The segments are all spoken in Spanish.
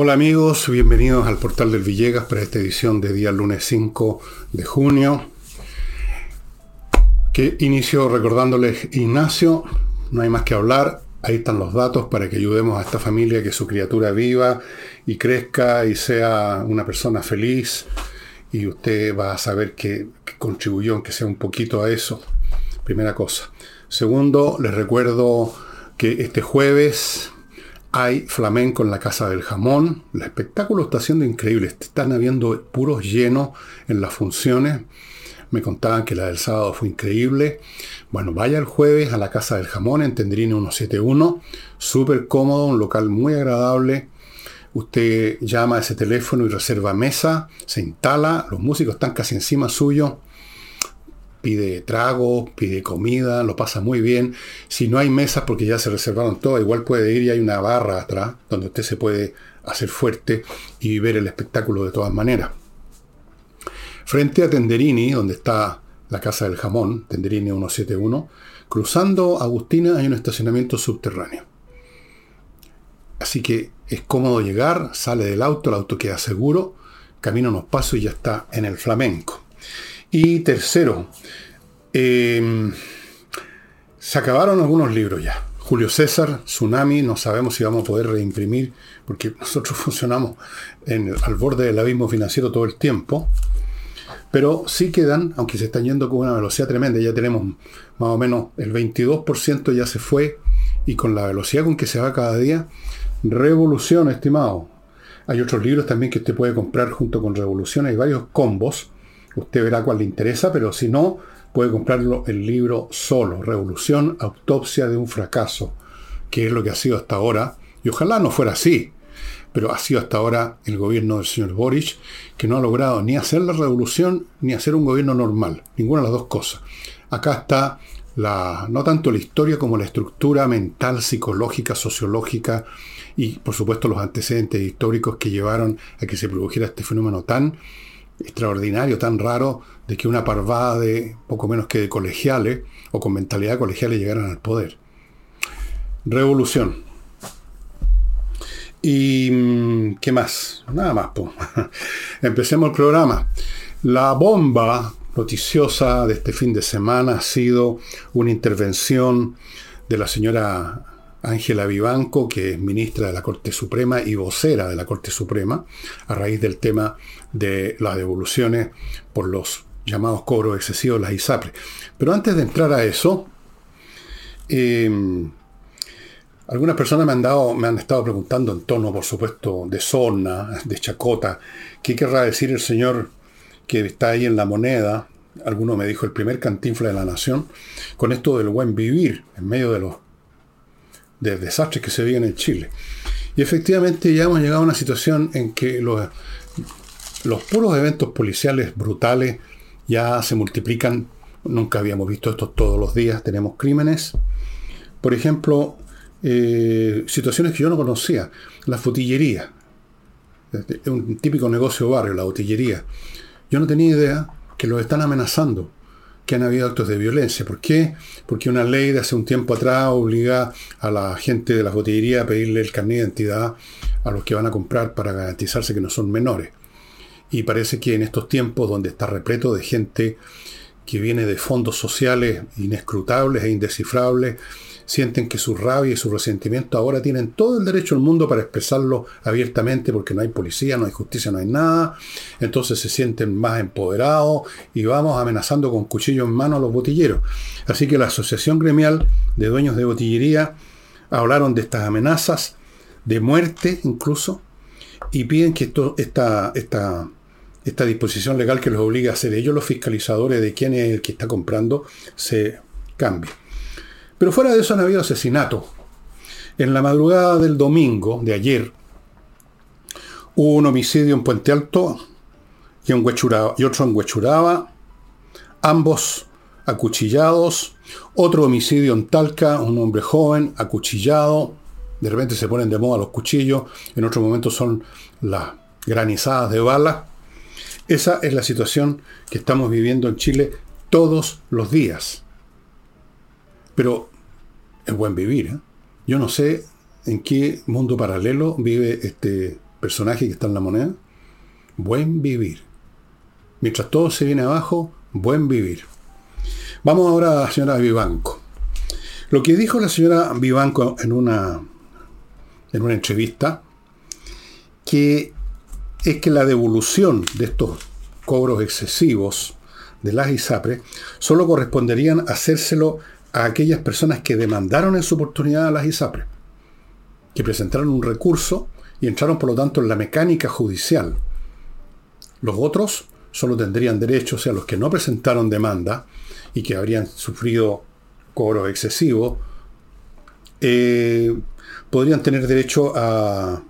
Hola amigos, bienvenidos al portal del Villegas para esta edición de día lunes 5 de junio. Que inicio recordándoles Ignacio, no hay más que hablar, ahí están los datos para que ayudemos a esta familia que su criatura viva y crezca y sea una persona feliz y usted va a saber que, que contribuyó, aunque sea un poquito a eso. Primera cosa. Segundo, les recuerdo que este jueves hay flamenco en la Casa del Jamón. El espectáculo está siendo increíble. Están habiendo puros llenos en las funciones. Me contaban que la del sábado fue increíble. Bueno, vaya el jueves a la Casa del Jamón en Tendrini 171. Súper cómodo, un local muy agradable. Usted llama a ese teléfono y reserva mesa, se instala, los músicos están casi encima suyo pide trago, pide comida, lo pasa muy bien. Si no hay mesas porque ya se reservaron todo, igual puede ir y hay una barra atrás donde usted se puede hacer fuerte y ver el espectáculo de todas maneras. Frente a Tenderini, donde está la Casa del Jamón, Tenderini 171, cruzando Agustina hay un estacionamiento subterráneo. Así que es cómodo llegar, sale del auto, el auto queda seguro, camina unos pasos y ya está en el flamenco. Y tercero, em, se acabaron algunos libros ya. Julio César, Tsunami, no sabemos si vamos a poder reimprimir, porque nosotros funcionamos al borde del abismo financiero todo el tiempo. Pero sí quedan, aunque se están yendo con una velocidad tremenda, ya tenemos más o menos el 22% ya se fue, y con la velocidad con que se va cada día, Revolución, estimado. Hay otros libros también que usted puede comprar junto con Revolución, hay varios combos Usted verá cuál le interesa, pero si no, puede comprarlo el libro solo, Revolución, Autopsia de un fracaso, que es lo que ha sido hasta ahora, y ojalá no fuera así, pero ha sido hasta ahora el gobierno del señor Boric, que no ha logrado ni hacer la revolución ni hacer un gobierno normal, ninguna de las dos cosas. Acá está la, no tanto la historia como la estructura mental, psicológica, sociológica y por supuesto los antecedentes históricos que llevaron a que se produjera este fenómeno tan extraordinario, tan raro, de que una parvada de poco menos que de colegiales o con mentalidad colegiales llegaran al poder. Revolución. ¿Y mm, qué más? Nada más. Empecemos el programa. La bomba noticiosa de este fin de semana ha sido una intervención de la señora Ángela Vivanco, que es ministra de la Corte Suprema y vocera de la Corte Suprema, a raíz del tema de las devoluciones por los llamados cobros excesivos, las ISAPRE. Pero antes de entrar a eso, em, algunas personas me han, dado, me han estado preguntando en tono, por supuesto, de zona, de chacota, qué querrá decir el señor que está ahí en la moneda, alguno me dijo el primer cantinfla de la nación, con esto del buen vivir en medio de los de desastres que se viven en Chile. Y efectivamente ya hemos llegado a una situación en que los, los puros eventos policiales brutales ya se multiplican. Nunca habíamos visto esto todos los días. Tenemos crímenes. Por ejemplo, eh, situaciones que yo no conocía. La botillería. Un típico negocio barrio, la botillería. Yo no tenía idea que los están amenazando que han habido actos de violencia. ¿Por qué? Porque una ley de hace un tiempo atrás obliga a la gente de las botillerías a pedirle el carnet de identidad a los que van a comprar para garantizarse que no son menores. Y parece que en estos tiempos donde está repleto de gente que viene de fondos sociales inescrutables e indescifrables, sienten que su rabia y su resentimiento ahora tienen todo el derecho del mundo para expresarlo abiertamente porque no hay policía, no hay justicia, no hay nada. Entonces se sienten más empoderados y vamos amenazando con cuchillo en mano a los botilleros. Así que la Asociación Gremial de Dueños de Botillería hablaron de estas amenazas, de muerte incluso, y piden que esto, esta, esta, esta disposición legal que los obliga a ser ellos los fiscalizadores de quién es el que está comprando se cambie. Pero fuera de eso han habido asesinatos. En la madrugada del domingo, de ayer, hubo un homicidio en Puente Alto y, y otro en Huechuraba, ambos acuchillados. Otro homicidio en Talca, un hombre joven acuchillado. De repente se ponen de moda los cuchillos, en otro momento son las granizadas de balas. Esa es la situación que estamos viviendo en Chile todos los días. Pero es buen vivir. ¿eh? Yo no sé en qué mundo paralelo vive este personaje que está en la moneda? Buen vivir. Mientras todo se viene abajo, buen vivir. Vamos ahora a la señora Vivanco. Lo que dijo la señora Vivanco en una, en una entrevista, que es que la devolución de estos cobros excesivos de las ISAPRE solo corresponderían hacérselo a aquellas personas que demandaron en su oportunidad a las ISAPRE, que presentaron un recurso y entraron por lo tanto en la mecánica judicial. Los otros solo tendrían derecho, o sea, los que no presentaron demanda y que habrían sufrido cobros excesivos, eh, podrían tener derecho a,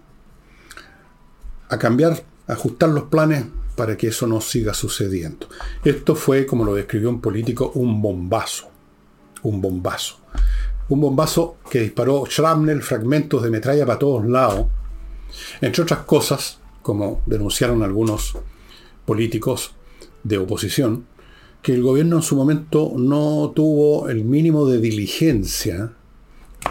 a cambiar, ajustar los planes para que eso no siga sucediendo. Esto fue, como lo describió un político, un bombazo. Un bombazo. Un bombazo que disparó Schramnel fragmentos de metralla para todos lados. Entre otras cosas, como denunciaron algunos políticos de oposición, que el gobierno en su momento no tuvo el mínimo de diligencia,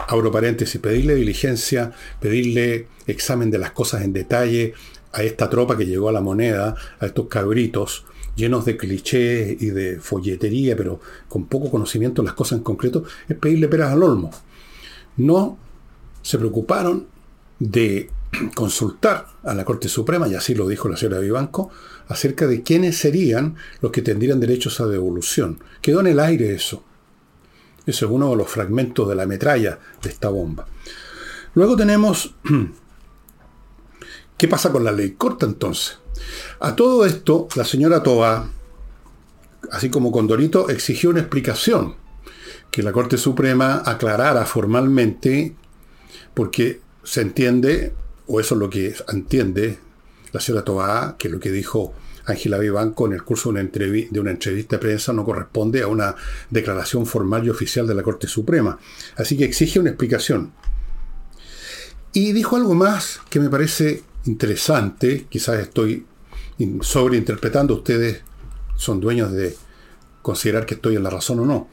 abro paréntesis, pedirle diligencia, pedirle examen de las cosas en detalle a esta tropa que llegó a la moneda, a estos cabritos, llenos de clichés y de folletería, pero con poco conocimiento de las cosas en concreto, es pedirle peras al olmo. No se preocuparon de consultar a la Corte Suprema, y así lo dijo la señora Vivanco, acerca de quiénes serían los que tendrían derechos a devolución. Quedó en el aire eso. Eso es uno de los fragmentos de la metralla de esta bomba. Luego tenemos... ¿Qué pasa con la ley corta entonces? A todo esto, la señora Toa, así como Condorito, exigió una explicación, que la Corte Suprema aclarara formalmente, porque se entiende, o eso es lo que entiende la señora Toa, que lo que dijo Ángela Vivanco en el curso de una, de una entrevista de prensa no corresponde a una declaración formal y oficial de la Corte Suprema. Así que exige una explicación. Y dijo algo más que me parece interesante, quizás estoy sobreinterpretando, ustedes son dueños de considerar que estoy en la razón o no.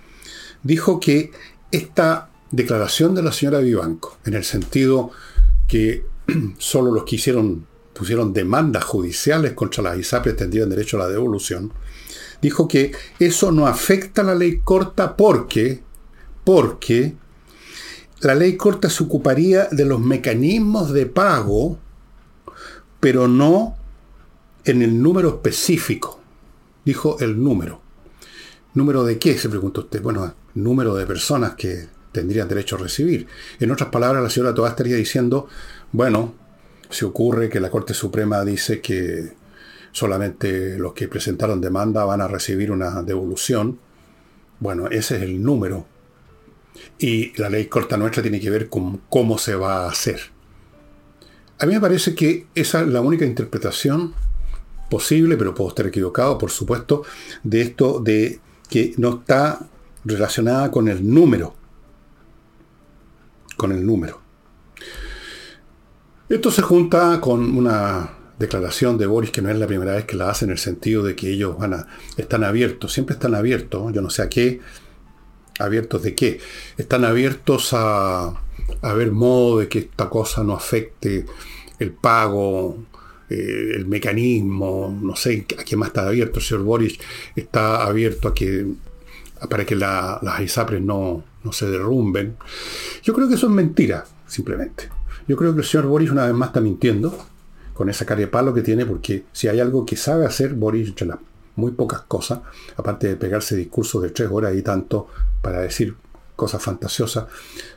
Dijo que esta declaración de la señora Vivanco, en el sentido que solo los que hicieron, pusieron demandas judiciales contra las ISAPRES tendrían derecho a la devolución, dijo que eso no afecta a la ley corta porque, porque la ley corta se ocuparía de los mecanismos de pago, pero no en el número específico. Dijo el número. ¿Número de qué? Se preguntó usted. Bueno, número de personas que tendrían derecho a recibir. En otras palabras, la señora Toá estaría diciendo, bueno, se ocurre que la Corte Suprema dice que solamente los que presentaron demanda van a recibir una devolución. Bueno, ese es el número. Y la ley corta nuestra tiene que ver con cómo se va a hacer. A mí me parece que esa es la única interpretación posible, pero puedo estar equivocado, por supuesto, de esto de que no está relacionada con el número. Con el número. Esto se junta con una declaración de Boris que no es la primera vez que la hace en el sentido de que ellos van a, están abiertos, siempre están abiertos, yo no sé a qué, abiertos de qué, están abiertos a, a ver modo de que esta cosa no afecte el pago, eh, el mecanismo, no sé a qué más está abierto. El señor Boris está abierto a que para que las ISAPRES no, no se derrumben. Yo creo que eso es mentira, simplemente. Yo creo que el señor Boris una vez más está mintiendo con esa cara de palo que tiene, porque si hay algo que sabe hacer Boris, entre las muy pocas cosas, aparte de pegarse discursos de tres horas y tanto para decir cosas fantasiosas,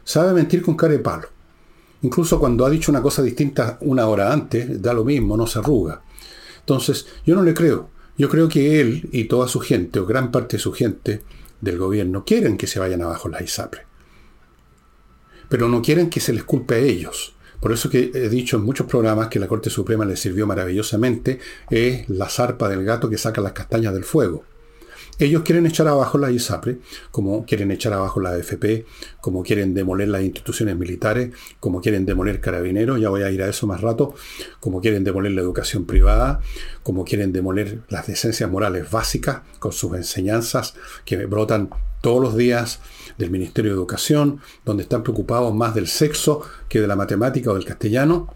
sabe mentir con cara de palo. Incluso cuando ha dicho una cosa distinta una hora antes, da lo mismo, no se arruga. Entonces, yo no le creo. Yo creo que él y toda su gente, o gran parte de su gente del gobierno, quieren que se vayan abajo las ISAPRE. Pero no quieren que se les culpe a ellos. Por eso que he dicho en muchos programas que la Corte Suprema les sirvió maravillosamente, es la zarpa del gato que saca las castañas del fuego. Ellos quieren echar abajo la ISAPRE, como quieren echar abajo la AFP, como quieren demoler las instituciones militares, como quieren demoler carabineros, ya voy a ir a eso más rato, como quieren demoler la educación privada, como quieren demoler las decencias morales básicas con sus enseñanzas que brotan todos los días del Ministerio de Educación, donde están preocupados más del sexo que de la matemática o del castellano.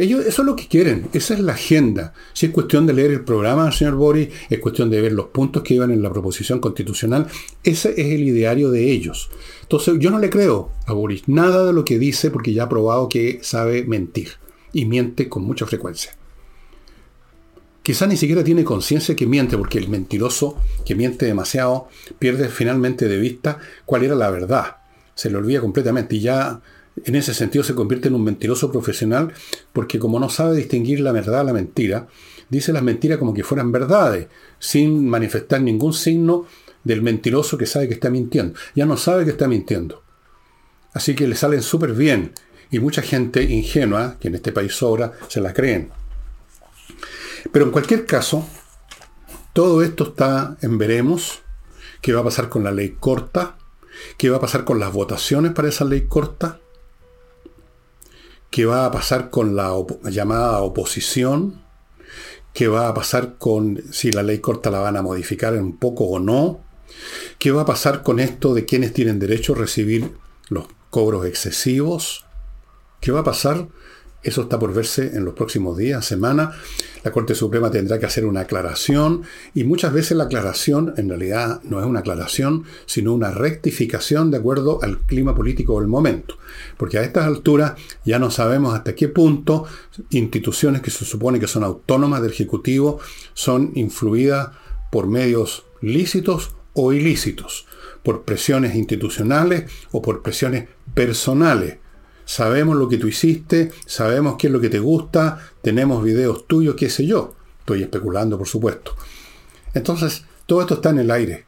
Ellos, eso es lo que quieren, esa es la agenda. Si es cuestión de leer el programa señor Boris, es cuestión de ver los puntos que iban en la proposición constitucional, ese es el ideario de ellos. Entonces, yo no le creo a Boris nada de lo que dice porque ya ha probado que sabe mentir y miente con mucha frecuencia. Quizá ni siquiera tiene conciencia que miente, porque el mentiroso que miente demasiado pierde finalmente de vista cuál era la verdad. Se le olvida completamente y ya en ese sentido se convierte en un mentiroso profesional porque como no sabe distinguir la verdad de la mentira, dice las mentiras como que fueran verdades, sin manifestar ningún signo del mentiroso que sabe que está mintiendo. Ya no sabe que está mintiendo. Así que le salen súper bien. Y mucha gente ingenua, que en este país sobra, se la creen. Pero en cualquier caso, todo esto está en veremos. ¿Qué va a pasar con la ley corta? ¿Qué va a pasar con las votaciones para esa ley corta? ¿Qué va a pasar con la llamada oposición? ¿Qué va a pasar con si la ley corta la van a modificar un poco o no? ¿Qué va a pasar con esto de quienes tienen derecho a recibir los cobros excesivos? ¿Qué va a pasar eso está por verse en los próximos días, semanas. La Corte Suprema tendrá que hacer una aclaración y muchas veces la aclaración en realidad no es una aclaración, sino una rectificación de acuerdo al clima político del momento. Porque a estas alturas ya no sabemos hasta qué punto instituciones que se supone que son autónomas del Ejecutivo son influidas por medios lícitos o ilícitos, por presiones institucionales o por presiones personales sabemos lo que tú hiciste, sabemos qué es lo que te gusta, tenemos videos tuyos, qué sé yo. Estoy especulando, por supuesto. Entonces, todo esto está en el aire.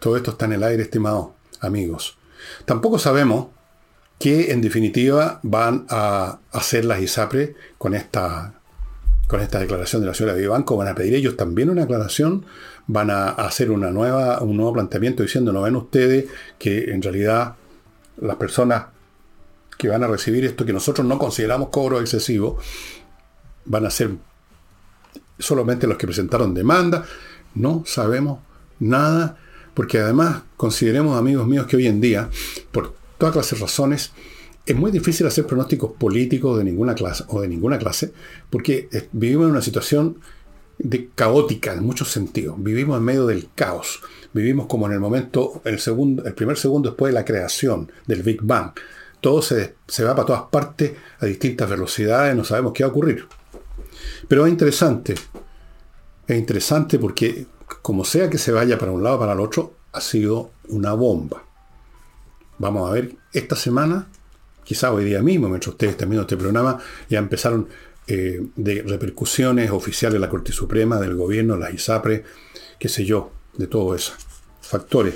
Todo esto está en el aire, estimados amigos. Tampoco sabemos qué, en definitiva, van a hacer las ISAPRE con esta, con esta declaración de la señora Vivanco. Van a pedir ellos también una aclaración, van a hacer una nueva, un nuevo planteamiento diciendo, no ven ustedes que en realidad las personas que van a recibir esto que nosotros no consideramos cobro excesivo, van a ser solamente los que presentaron demanda. No sabemos nada, porque además consideremos, amigos míos, que hoy en día, por todas clases de razones, es muy difícil hacer pronósticos políticos de ninguna clase o de ninguna clase, porque vivimos en una situación de caótica en muchos sentidos. Vivimos en medio del caos. Vivimos como en el momento, el, segundo, el primer segundo después de la creación del Big Bang todo se, va para todas partes a distintas velocidades, no sabemos qué va a ocurrir. Pero es interesante, es interesante porque como sea que se vaya para un lado o para el otro, ha sido una bomba. Vamos a ver, esta semana, quizá hoy día mismo, mientras ustedes están viendo este programa, ya empezaron eh, de repercusiones oficiales de la Corte Suprema, del gobierno, las ISAPRE, qué sé yo, de todos esos factores.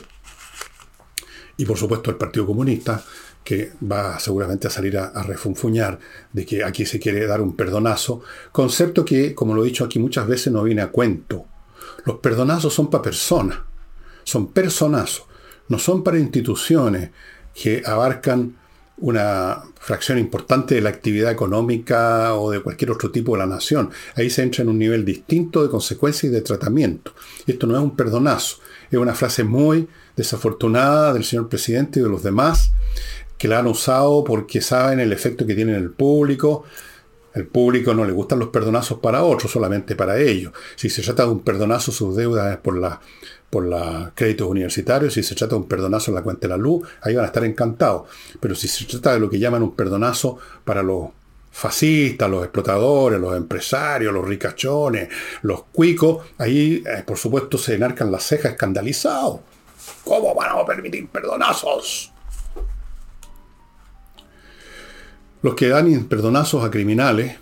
Y por supuesto el Partido Comunista, que va seguramente a salir a, refunfuñar de que aquí se quiere dar un perdonazo, concepto que, como lo he dicho aquí muchas veces, no viene a cuento. Los perdonazos son para personas, son personazos, no son para instituciones que abarcan una fracción importante de la actividad económica o de cualquier otro tipo de la nación. Ahí se entra en un nivel distinto de consecuencia y de tratamiento. Esto no es un perdonazo, es una frase muy desafortunada del señor presidente y de los demás, que la han usado porque saben el efecto que tiene en el público. El público no le gustan los perdonazos para otros, solamente para ellos. Si se trata de un perdonazo sus deudas por la por los créditos universitarios, si se trata de un perdonazo en la cuenta de la luz, ahí van a estar encantados. Pero si se trata de lo que llaman un perdonazo para los fascistas, los explotadores, los empresarios, los ricachones, los cuicos, ahí eh, por supuesto se enarcan las cejas escandalizados. ¿Cómo van a permitir perdonazos? Los que dan perdonazos a criminales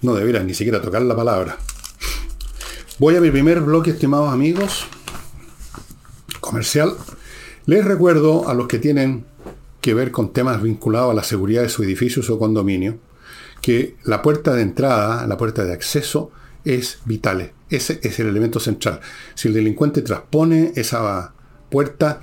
no deberían ni siquiera tocar la palabra. Voy a mi primer bloque, estimados amigos, comercial. Les recuerdo a los que tienen que ver con temas vinculados a la seguridad de su edificio o su condominio, que la puerta de entrada, la puerta de acceso, es vital. Ese es el elemento central. Si el delincuente transpone esa puerta,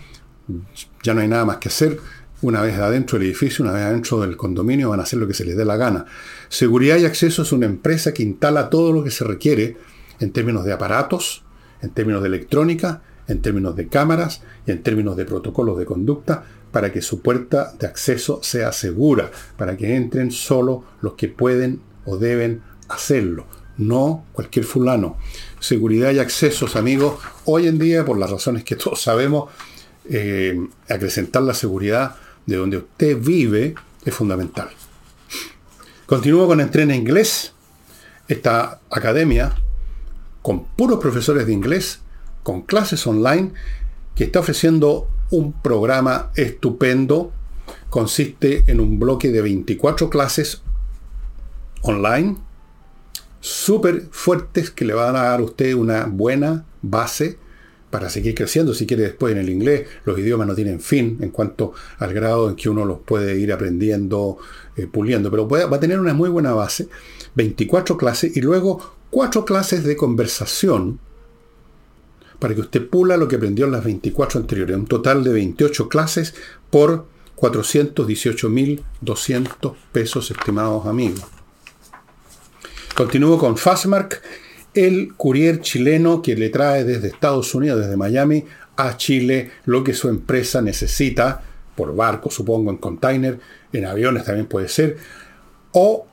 ya no hay nada más que hacer una vez adentro del edificio, una vez adentro del condominio, van a hacer lo que se les dé la gana. Seguridad y Acceso es una empresa que instala todo lo que se requiere en términos de aparatos, en términos de electrónica, en términos de cámaras y en términos de protocolos de conducta para que su puerta de acceso sea segura, para que entren solo los que pueden o deben hacerlo, no cualquier fulano. Seguridad y accesos, amigos, hoy en día, por las razones que todos sabemos, eh, acrecentar la seguridad de donde usted vive es fundamental. Continúo con Entrena Inglés, esta academia con puros profesores de inglés, con clases online, que está ofreciendo un programa estupendo. Consiste en un bloque de 24 clases online, súper fuertes, que le van a dar a usted una buena base para seguir creciendo. Si quiere después en el inglés, los idiomas no tienen fin en cuanto al grado en que uno los puede ir aprendiendo, eh, puliendo. Pero va a tener una muy buena base, 24 clases y luego 4 clases de conversación para que usted pula lo que aprendió en las 24 anteriores. Un total de 28 clases por 418.200 pesos, estimados amigos. Continúo con Fastmark el courier chileno que le trae desde Estados Unidos, desde Miami, a Chile lo que su empresa necesita, por barco, supongo, en container, en aviones también puede ser, o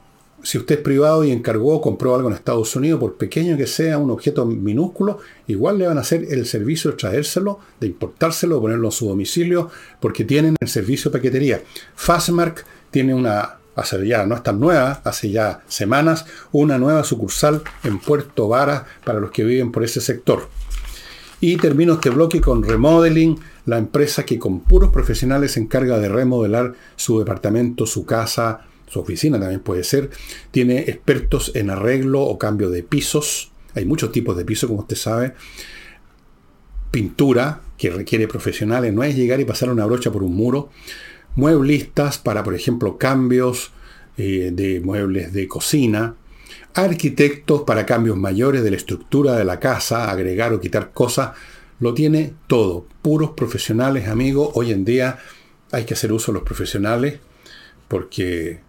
si usted es privado y encargó, compró algo en Estados Unidos, por pequeño que sea, un objeto minúsculo, igual le van a hacer el servicio de traérselo, de importárselo, ponerlo en su domicilio, porque tienen el servicio de paquetería. Fastmark tiene una hace ya, no es tan nueva, hace ya semanas, una nueva sucursal en Puerto Vara para los que viven por ese sector. Y termino este bloque con Remodeling, la empresa que con puros profesionales se encarga de remodelar su departamento, su casa, su oficina también puede ser. Tiene expertos en arreglo o cambio de pisos. Hay muchos tipos de pisos, como usted sabe. Pintura, que requiere profesionales, no es llegar y pasar una brocha por un muro mueblistas para, por ejemplo, cambios eh, de muebles de cocina, arquitectos para cambios mayores de la estructura de la casa, agregar o quitar cosas, lo tiene todo. Puros profesionales, amigos. Hoy en día hay que hacer uso de los profesionales porque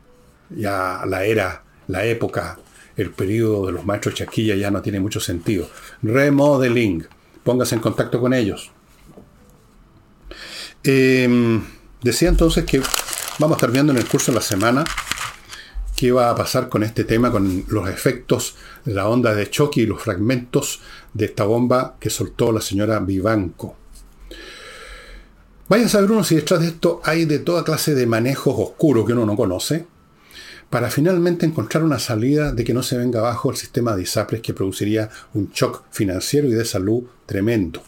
ya la era, la época, el periodo de los maestros chaquilla ya no tiene mucho sentido. Remodeling. Póngase en contacto con ellos. Eh, Decía entonces que vamos a estar en el curso de la semana qué va a pasar con este tema, con los efectos la onda de choque y los fragmentos de esta bomba que soltó la señora Vivanco. Vaya a saber uno si detrás de esto hay de toda clase de manejos oscuros que uno no conoce, para finalmente encontrar una salida de que no se venga abajo el sistema de ISAPRES que produciría un shock financiero y de salud tremendo.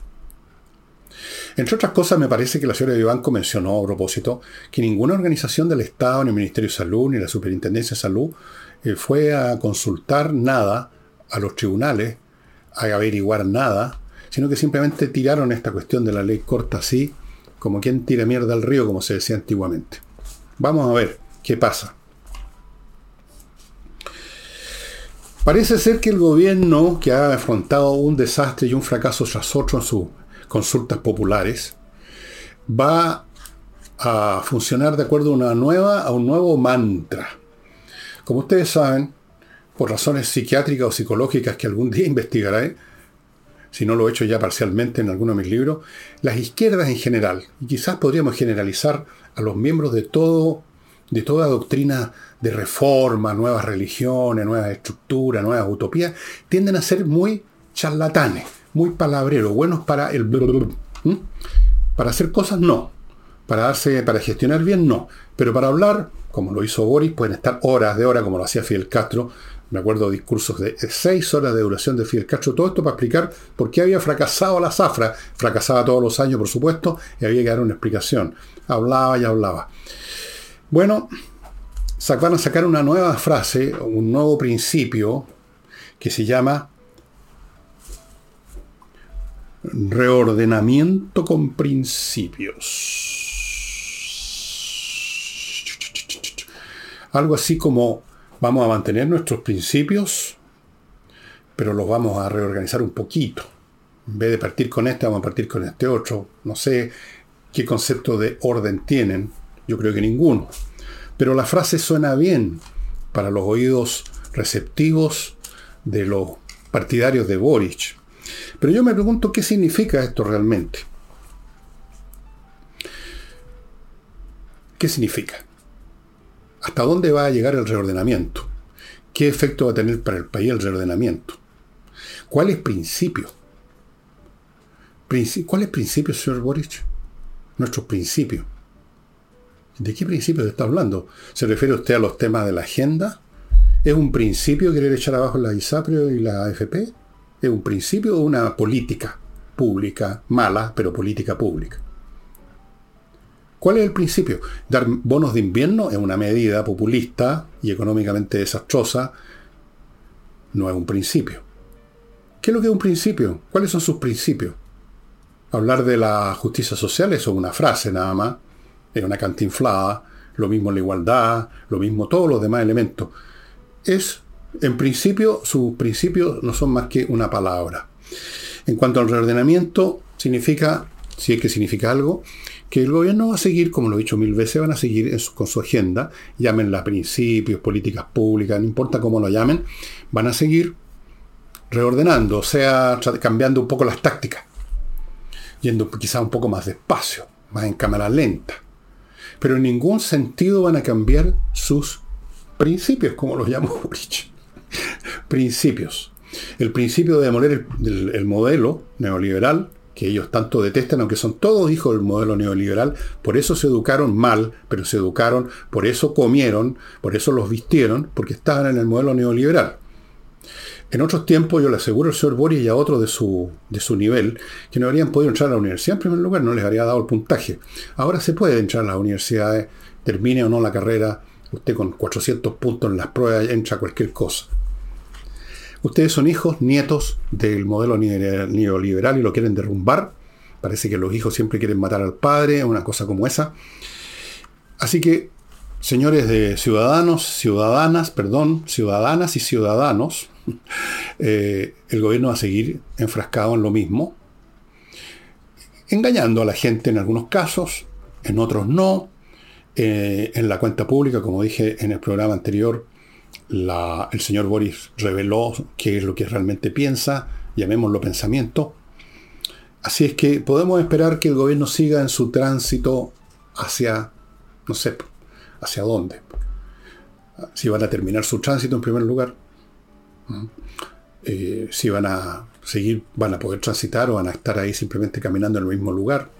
Entre otras cosas, me parece que la señora Vivanco mencionó a propósito que ninguna organización del Estado, ni el Ministerio de Salud, ni la Superintendencia de Salud, eh, fue a consultar nada a los tribunales, a averiguar nada, sino que simplemente tiraron esta cuestión de la ley corta así, como quien tira mierda al río, como se decía antiguamente. Vamos a ver qué pasa. Parece ser que el gobierno, que ha afrontado un desastre y un fracaso tras otro en su consultas populares, va a funcionar de acuerdo a una nueva, a un nuevo mantra. Como ustedes saben, por razones psiquiátricas o psicológicas que algún día investigaré, si no lo he hecho ya parcialmente en alguno de mis libros, las izquierdas en general, y quizás podríamos generalizar a los miembros de todo, de toda doctrina de reforma, nuevas religiones, nuevas estructuras, nuevas utopías, tienden a ser muy charlatanes muy palabrero, buenos para el... Para hacer cosas, no. Para, darse, para gestionar bien, no. Pero para hablar, como lo hizo Boris, pueden estar horas de hora, como lo hacía Fidel Castro. Me acuerdo discursos de seis horas de duración de Fidel Castro. Todo esto para explicar por qué había fracasado la zafra. Fracasaba todos los años, por supuesto, y había que dar una explicación. Hablaba y hablaba. Bueno, van a sacar una nueva frase, un nuevo principio, que se llama Reordenamiento con principios. Algo así como vamos a mantener nuestros principios, pero los vamos a reorganizar un poquito. En vez de partir con este, vamos a partir con este otro. No sé qué concepto de orden tienen. Yo creo que ninguno. Pero la frase suena bien para los oídos receptivos de los partidarios de Boric. Pero yo me pregunto qué significa esto realmente. ¿Qué significa? ¿Hasta dónde va a llegar el reordenamiento? ¿Qué efecto va a tener para el país el reordenamiento? ¿Cuáles principios? ¿Cuáles principios, señor Boric? Nuestros principios. ¿De qué principios está hablando? ¿Se refiere usted a los temas de la agenda? ¿Es un principio querer echar abajo la ISAPREO y la AFP? ¿Es un principio o una política pública, mala, pero política pública? ¿Cuál es el principio? Dar bonos de invierno es una medida populista y económicamente desastrosa. No es un principio. ¿Qué es lo que es un principio? ¿Cuáles son sus principios? Hablar de la justicia social es una frase nada más, es una cantinflada, lo mismo la igualdad, lo mismo todos los demás elementos. Es, en principio, sus principios no son más que una palabra. En cuanto al reordenamiento, significa, si es que significa algo, que el gobierno va a seguir, como lo he dicho mil veces, van a seguir con su agenda, llámenla principios, políticas públicas, no importa cómo lo llamen, van a seguir reordenando, o sea, cambiando un poco las tácticas yendo quizá un poco más despacio, más en cámara lenta. Pero en ningún sentido van a cambiar sus principios, como los llamo Boric. Principios. El principio de demoler el, modelo neoliberal, que ellos tanto detestan, aunque son todos hijos del modelo neoliberal, por eso se educaron mal, pero se educaron, por eso comieron, por eso los vistieron, porque estaban en el modelo neoliberal. En otros tiempos, yo le aseguro al señor Boris y a otros de su, de su nivel que no habrían podido entrar a la universidad en primer lugar, no les habría dado el puntaje. Ahora se puede entrar a las universidades, termine o no la carrera, usted con 400 puntos en las pruebas entra cualquier cosa. Ustedes son hijos, nietos del modelo neoliberal y lo quieren derrumbar. Parece que los hijos siempre quieren matar al padre, una cosa como esa. Así que, señores de ciudadanos, ciudadanas, perdón, ciudadanas y ciudadanos, Eh, el gobierno va a seguir enfrascado en lo mismo, engañando a la gente en algunos casos, en otros no. Eh, en la cuenta pública, como dije en el programa anterior, el señor Boris reveló qué es lo que realmente piensa, llamémoslo pensamiento. Así es que podemos esperar que el gobierno siga en su tránsito hacia, no sé, hacia dónde. Si van a terminar su tránsito en primer lugar, eh, si van a seguir, van a poder transitar o van a estar ahí simplemente caminando en el mismo lugar.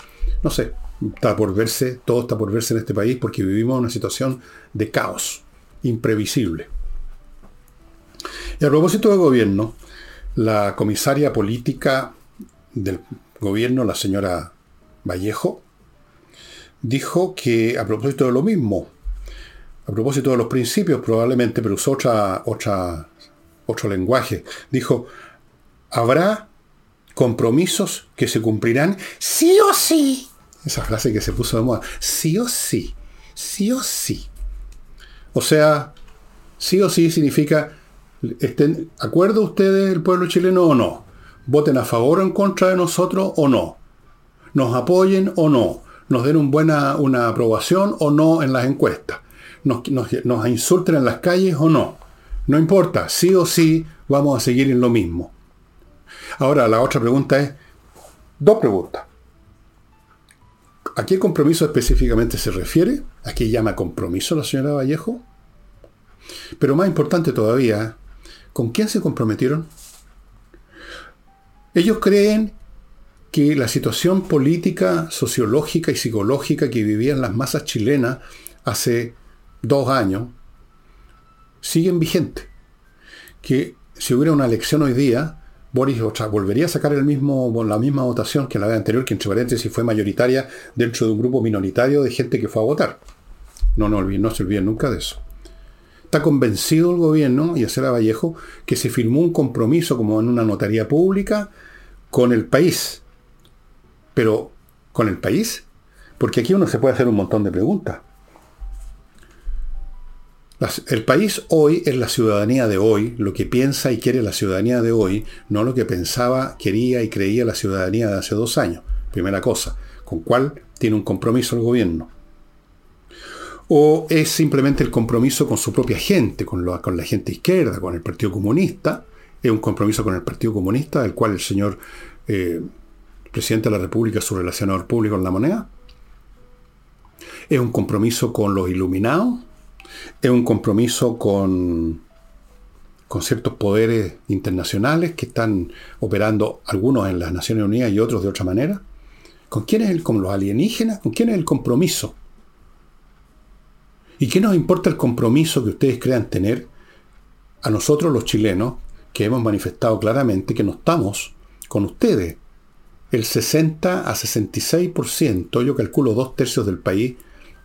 No sé, está por verse, todo está por verse en este país porque vivimos una situación de caos, imprevisible. Y a propósito del gobierno, la comisaria política del gobierno, la señora Vallejo, dijo que a propósito de lo mismo, a propósito de los principios probablemente, pero usó otra, otra otro lenguaje. Dijo, habrá compromisos que se cumplirán sí o sí. Esa frase que se puso de moda. Sí o sí. Sí o sí. O sea, sí o sí significa, ¿estén acuerdo ustedes, el pueblo chileno, o no? ¿Voten a favor o en contra de nosotros o no? ¿Nos apoyen o no? ¿Nos den un buena, una aprobación o no en las encuestas? ¿Nos, nos insulten en las calles o no? No importa, sí o sí vamos a seguir en lo mismo. Ahora, la otra pregunta es, dos preguntas. ¿A qué compromiso específicamente se refiere? ¿A qué llama compromiso la señora Vallejo? Pero más importante todavía, ¿con quién se comprometieron? Ellos creen que la situación política, sociológica y psicológica que vivían las masas chilenas hace dos años siguen vigentes. Que si hubiera una elección hoy día, Boris volvería a sacar el mismo, la misma votación que la vez anterior, que entre paréntesis fue mayoritaria dentro de un grupo minoritario de gente que fue a votar. No, no, no se olviden nunca de eso. Está convencido el gobierno, y a Vallejo, que se firmó un compromiso como en una notaría pública con el país. Pero, ¿con el país? Porque aquí uno se puede hacer un montón de preguntas el país hoy es la ciudadanía de hoy, lo que piensa y quiere la ciudadanía de hoy, no lo que pensaba, quería y creía la ciudadanía de hace dos años. Primera cosa, con cuál tiene un compromiso el gobierno. O es simplemente el compromiso con su propia gente, con, la gente izquierda, con el Partido Comunista. Es un compromiso con el Partido Comunista, del cual el señor eh, presidente de la República es su relacionador público en la moneda. Es un compromiso con los iluminados. Es un compromiso con, con ciertos poderes internacionales que están operando algunos en las Naciones Unidas y otros de otra manera. ¿Con quién es el, con los alienígenas? ¿Con quién es el compromiso? ¿Y qué nos importa el compromiso que ustedes crean tener a nosotros los chilenos, que hemos manifestado claramente que no estamos con ustedes? El 60 a 66%, yo calculo dos tercios del país,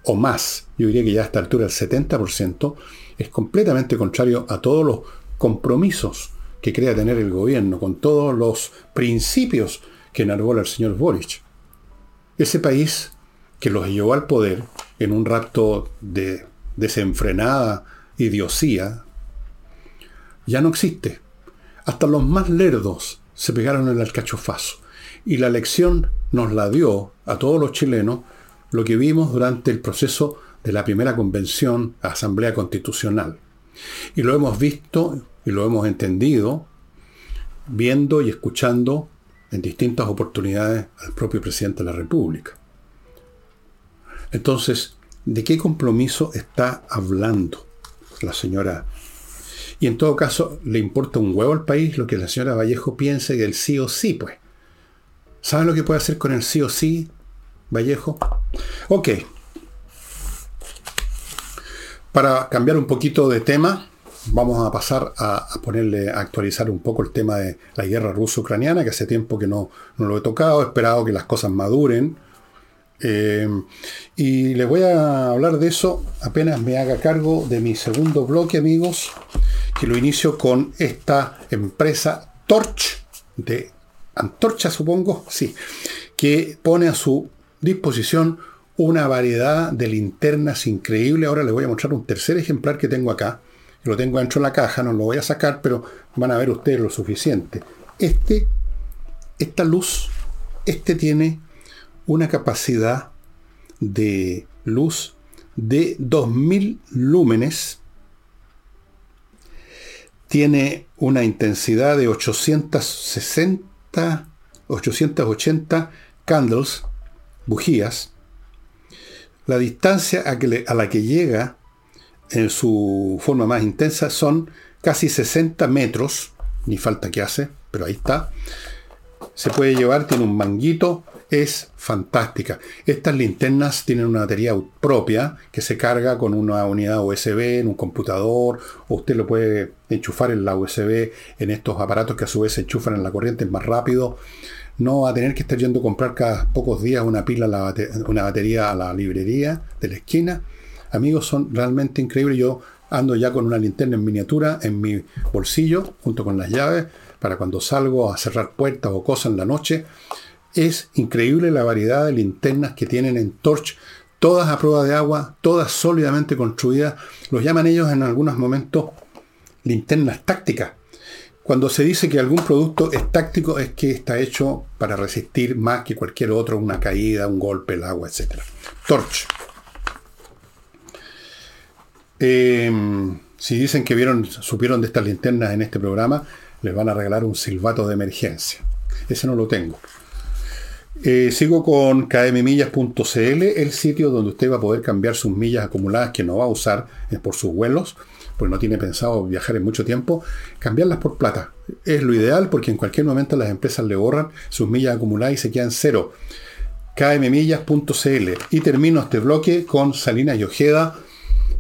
o más, yo diría que ya a esta altura el 70%, es completamente contrario a todos los compromisos que crea tener el gobierno, con todos los principios que enarbola el señor Boric. Ese país que los llevó al poder en un rapto de desenfrenada idiosía, ya no existe. Hasta los más lerdos se pegaron el alcachofazo. Y la lección nos la dio a todos los chilenos lo que vimos durante el proceso de la primera convención, Asamblea Constitucional. Y lo hemos visto y lo hemos entendido viendo y escuchando en distintas oportunidades al propio presidente de la República. Entonces, ¿de qué compromiso está hablando la señora? Y en todo caso, le importa un huevo al país lo que la señora Vallejo piense del sí o sí, pues. ¿Saben lo que puede hacer con el sí o sí, Vallejo? Ok. Para cambiar un poquito de tema, vamos a pasar a, ponerle, a actualizar un poco el tema de la guerra ruso-ucraniana, que hace tiempo que no, no, lo he tocado, he esperado que las cosas maduren. Eh, y les voy a hablar de eso apenas me haga cargo de mi segundo bloque, amigos, que lo inicio con esta empresa Torch, de Antorcha, supongo, sí, que pone a su disposición una variedad de linternas increíble. Ahora les voy a mostrar un tercer ejemplar que tengo acá lo tengo dentro de la caja, no lo voy a sacar, pero van a ver ustedes lo suficiente. Este, esta luz, este tiene una capacidad de luz de 2000 lúmenes, tiene una intensidad de 860, 880 candles, bujías. La distancia a, a la que llega en su forma más intensa son casi 60 metros, ni falta que hace, pero ahí está. Se puede llevar, tiene un manguito, es fantástica. Estas linternas tienen una batería propia que se carga con una unidad USB en un computador, o usted lo puede enchufar en la USB en estos aparatos que a su vez se enchufan en la corriente, más rápido. No va a tener que estar yendo a comprar cada pocos días una pila, una batería a la librería de la esquina amigos, son realmente increíbles. Yo ando ya con una linterna en miniatura en mi bolsillo, junto con las llaves, para cuando salgo a cerrar puertas o cosas en la noche. Es increíble la variedad de linternas que tienen en Torch, todas a prueba de agua, todas sólidamente construidas. Los llaman ellos en algunos momentos linternas tácticas. Cuando se dice que algún producto es táctico es que está hecho para resistir más que cualquier otro una caída, un golpe, el agua, etc. Torch. Em, si dicen que vieron, supieron de estas linternas en este programa, les van a regalar un silbato de emergencia. Ese no lo tengo. Eh, sigo con kmmillas.cl, el sitio donde usted va a poder cambiar sus millas acumuladas que no va a usar por sus vuelos, porque no tiene pensado viajar en mucho tiempo, cambiarlas por plata. Es lo ideal porque en cualquier momento las empresas le borran sus millas acumuladas y se quedan cero. kmmillas.cl. Y termino este bloque con Salinas y Ojeda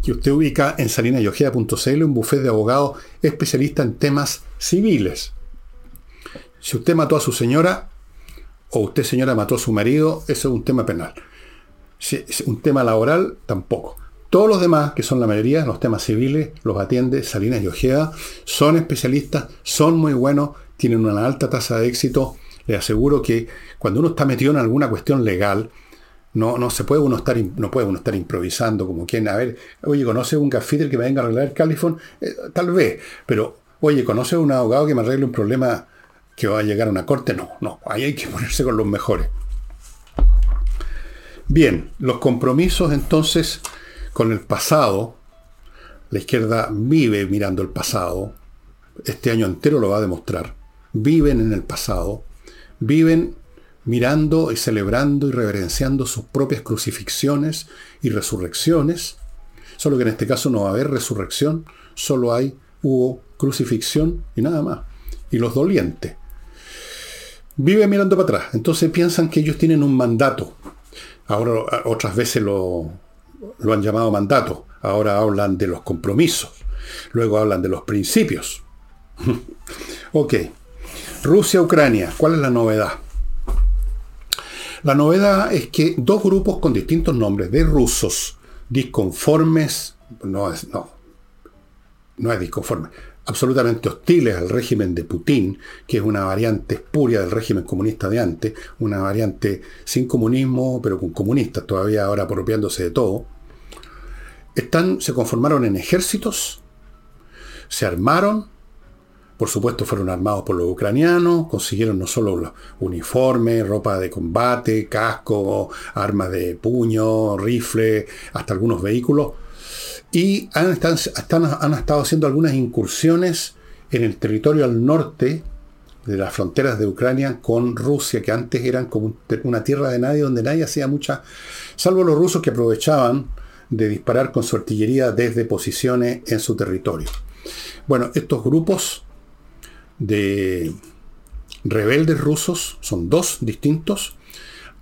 que usted ubica en salinayogea.cl, un bufete de abogados especialista en temas civiles. Si usted mató a su señora o usted señora mató a su marido, eso es un tema penal. Si es un tema laboral, tampoco. Todos los demás, que son la mayoría, los temas civiles, los atiende Salinas y Ojeda, son especialistas, son muy buenos, tienen una alta tasa de éxito. Les aseguro que cuando uno está metido en alguna cuestión legal, no, no se puede uno estar, no puede uno estar improvisando como quien, a ver, oye, ¿conoce un gaffiter que me venga a arreglar el califón? Eh, tal vez, pero, oye, ¿conoce un abogado que me arregle un problema que va a llegar a una corte? No, no, ahí hay que ponerse con los mejores. Bien, los compromisos entonces con el pasado, la izquierda vive mirando el pasado, este año entero lo va a demostrar, viven en el pasado, viven mirando y celebrando y reverenciando sus propias crucifixiones y resurrecciones, solo que en este caso no va a haber resurrección, solo hay, hubo crucifixión y nada más. Y los dolientes. Viven mirando para atrás, entonces piensan que ellos tienen un mandato. Ahora otras veces lo, lo han llamado mandato, ahora hablan de los compromisos, luego hablan de los principios. ok, Rusia-Ucrania, ¿cuál es la novedad? La novedad es que dos grupos con distintos nombres de rusos disconformes, no es, no, no es disconforme, absolutamente hostiles al régimen de Putin, que es una variante espuria del régimen comunista de antes, una variante sin comunismo, pero con comunistas todavía ahora apropiándose de todo, están, se conformaron en ejércitos, se armaron por supuesto fueron armados por los ucranianos, consiguieron no solo los uniformes, ropa de combate, casco, armas de puño, rifle, hasta algunos vehículos, y han, han estado haciendo algunas incursiones en el territorio al norte de las fronteras de Ucrania con Rusia, que antes eran como una tierra de nadie, donde nadie hacía mucha, salvo los rusos que aprovechaban de disparar con su artillería desde posiciones en su territorio. Bueno, estos grupos de rebeldes rusos, son dos distintos,